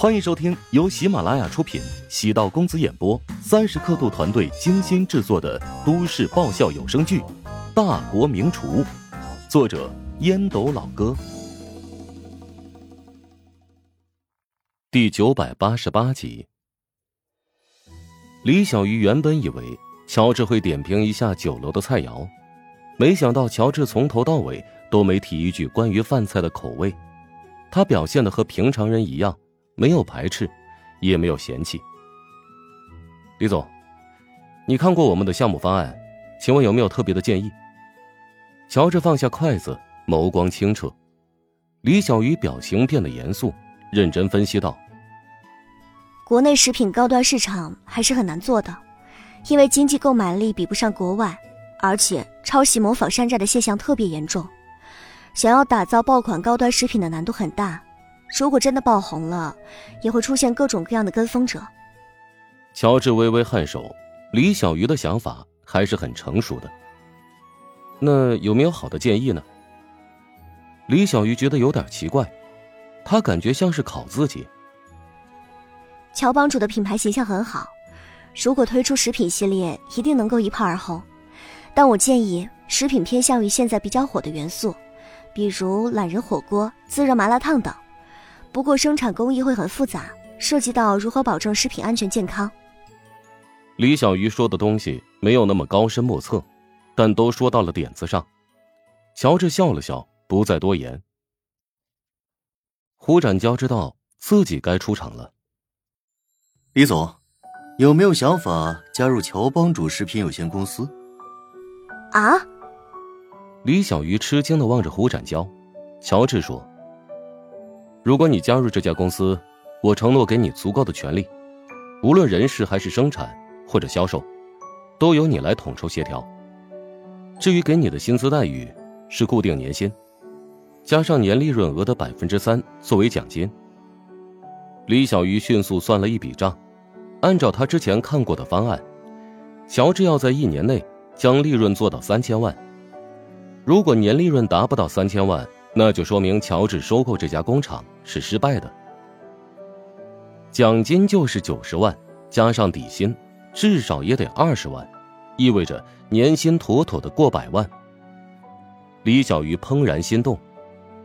欢迎收听由喜马拉雅出品、喜道公子演播、三十刻度团队精心制作的都市爆笑有声剧《大国名厨》，作者烟斗老哥，第九百八十八集。李小鱼原本以为乔治会点评一下酒楼的菜肴，没想到乔治从头到尾都没提一句关于饭菜的口味，他表现的和平常人一样。没有排斥，也没有嫌弃。李总，你看过我们的项目方案，请问有没有特别的建议？乔治放下筷子，眸光清澈。李小鱼表情变得严肃，认真分析道：“国内食品高端市场还是很难做的，因为经济购买力比不上国外，而且抄袭模仿山寨的现象特别严重。想要打造爆款高端食品的难度很大。”如果真的爆红了，也会出现各种各样的跟风者。乔治微微颔首，李小鱼的想法还是很成熟的。那有没有好的建议呢？李小鱼觉得有点奇怪，他感觉像是考自己。乔帮主的品牌形象很好，如果推出食品系列，一定能够一炮而红。但我建议食品偏向于现在比较火的元素，比如懒人火锅、自热麻辣烫等。不过生产工艺会很复杂，涉及到如何保证食品安全健康。李小鱼说的东西没有那么高深莫测，但都说到了点子上。乔治笑了笑，不再多言。胡展娇知道自己该出场了。李总，有没有想法加入乔帮主食品有限公司？啊！李小鱼吃惊的望着胡展娇。乔治说。如果你加入这家公司，我承诺给你足够的权利，无论人事还是生产或者销售，都由你来统筹协调。至于给你的薪资待遇，是固定年薪，加上年利润额的百分之三作为奖金。李小鱼迅速算了一笔账，按照他之前看过的方案，乔治要在一年内将利润做到三千万。如果年利润达不到三千万，那就说明乔治收购这家工厂是失败的。奖金就是九十万，加上底薪，至少也得二十万，意味着年薪妥妥的过百万。李小鱼怦然心动，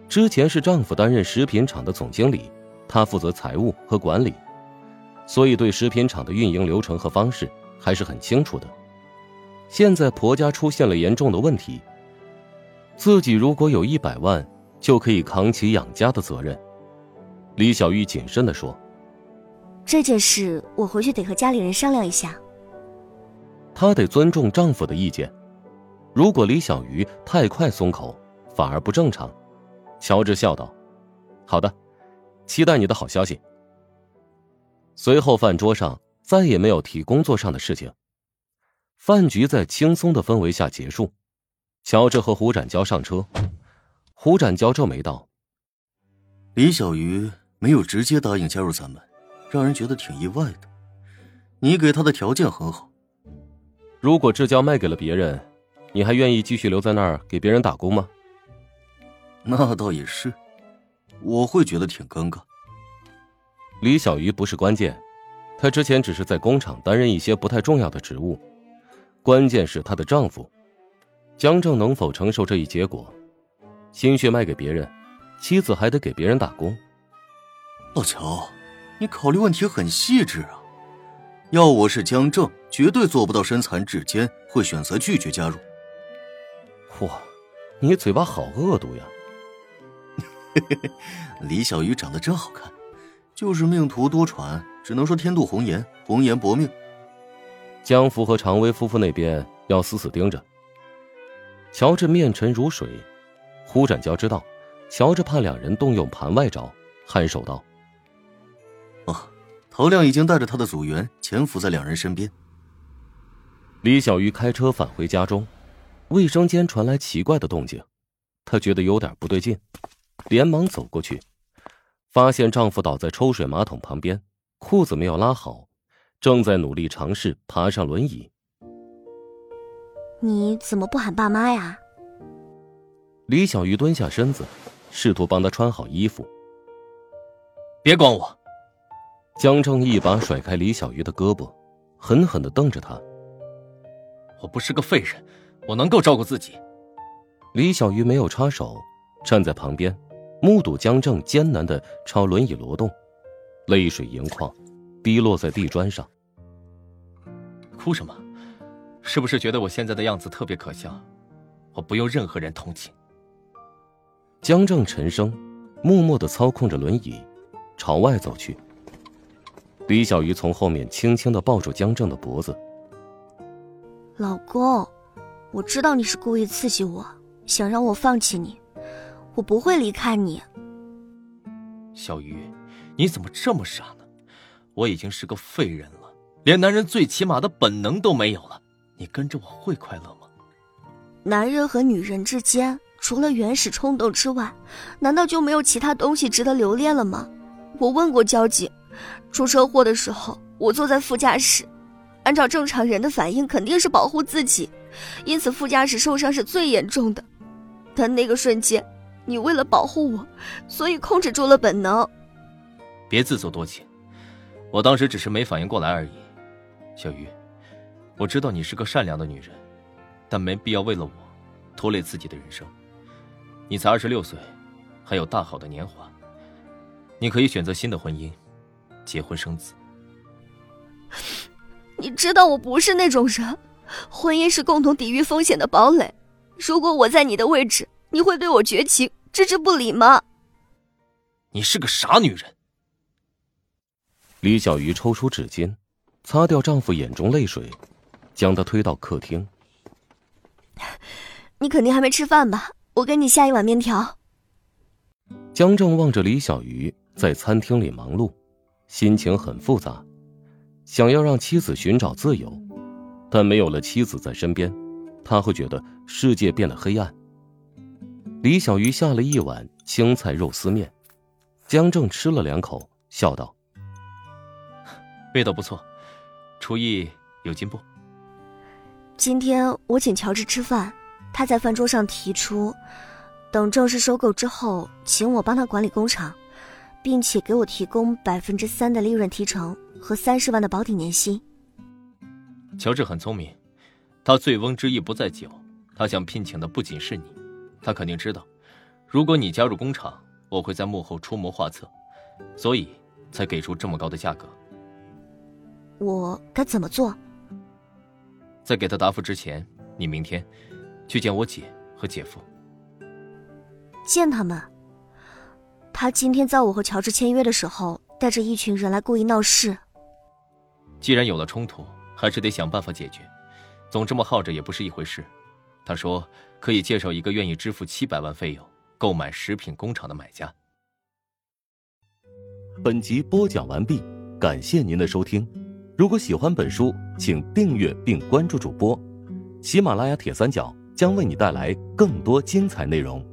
之前是丈夫担任食品厂的总经理，她负责财务和管理，所以对食品厂的运营流程和方式还是很清楚的。现在婆家出现了严重的问题，自己如果有一百万。就可以扛起养家的责任，李小玉谨慎的说：“这件事我回去得和家里人商量一下。”她得尊重丈夫的意见，如果李小鱼太快松口，反而不正常。乔治笑道：“好的，期待你的好消息。”随后饭桌上再也没有提工作上的事情，饭局在轻松的氛围下结束。乔治和胡展娇上车。胡展娇皱眉道：“李小鱼没有直接答应加入咱们，让人觉得挺意外的。你给他的条件很好，如果志交卖给了别人，你还愿意继续留在那儿给别人打工吗？”那倒也是，我会觉得挺尴尬。李小鱼不是关键，她之前只是在工厂担任一些不太重要的职务，关键是她的丈夫江正能否承受这一结果。心血卖给别人，妻子还得给别人打工。老乔，你考虑问题很细致啊！要我是江正，绝对做不到身残志坚，会选择拒绝加入。哇，你嘴巴好恶毒呀！李小鱼长得真好看，就是命途多舛，只能说天妒红颜，红颜薄命。江福和常威夫妇那边要死死盯着。乔治面沉如水。胡展娇知道，乔治怕两人动用盘外招，颔首道：“哦，陶亮已经带着他的组员潜伏在两人身边。”李小鱼开车返回家中，卫生间传来奇怪的动静，她觉得有点不对劲，连忙走过去，发现丈夫倒在抽水马桶旁边，裤子没有拉好，正在努力尝试爬上轮椅。你怎么不喊爸妈呀？李小鱼蹲下身子，试图帮他穿好衣服。别管我，江正一把甩开李小鱼的胳膊，狠狠的瞪着他。我不是个废人，我能够照顾自己。李小鱼没有插手，站在旁边，目睹江正艰难的朝轮椅挪动，泪水盈眶，滴落在地砖上。哭什么？是不是觉得我现在的样子特别可笑？我不用任何人同情。江正沉声，默默的操控着轮椅，朝外走去。李小鱼从后面轻轻的抱住江正的脖子。老公，我知道你是故意刺激我，想让我放弃你，我不会离开你。小鱼，你怎么这么傻呢？我已经是个废人了，连男人最起码的本能都没有了。你跟着我会快乐吗？男人和女人之间，除了原始冲动之外，难道就没有其他东西值得留恋了吗？我问过交警，出车祸的时候，我坐在副驾驶，按照正常人的反应，肯定是保护自己，因此副驾驶受伤是最严重的。但那个瞬间，你为了保护我，所以控制住了本能。别自作多情，我当时只是没反应过来而已，小鱼。我知道你是个善良的女人，但没必要为了我拖累自己的人生。你才二十六岁，还有大好的年华，你可以选择新的婚姻，结婚生子。你知道我不是那种人，婚姻是共同抵御风险的堡垒。如果我在你的位置，你会对我绝情、置之不理吗？你是个傻女人。李小鱼抽出纸巾，擦掉丈夫眼中泪水。将他推到客厅。你肯定还没吃饭吧？我给你下一碗面条。江正望着李小鱼在餐厅里忙碌，心情很复杂，想要让妻子寻找自由，但没有了妻子在身边，他会觉得世界变得黑暗。李小鱼下了一碗青菜肉丝面，江正吃了两口，笑道：“味道不错，厨艺有进步。”今天我请乔治吃饭，他在饭桌上提出，等正式收购之后，请我帮他管理工厂，并且给我提供百分之三的利润提成和三十万的保底年薪。乔治很聪明，他醉翁之意不在酒，他想聘请的不仅是你，他肯定知道，如果你加入工厂，我会在幕后出谋划策，所以才给出这么高的价格。我该怎么做？在给他答复之前，你明天去见我姐和姐夫。见他们？他今天在我和乔治签约的时候，带着一群人来故意闹事。既然有了冲突，还是得想办法解决，总这么耗着也不是一回事。他说可以介绍一个愿意支付七百万费用购买食品工厂的买家。本集播讲完毕，感谢您的收听。如果喜欢本书，请订阅并关注主播。喜马拉雅铁三角将为你带来更多精彩内容。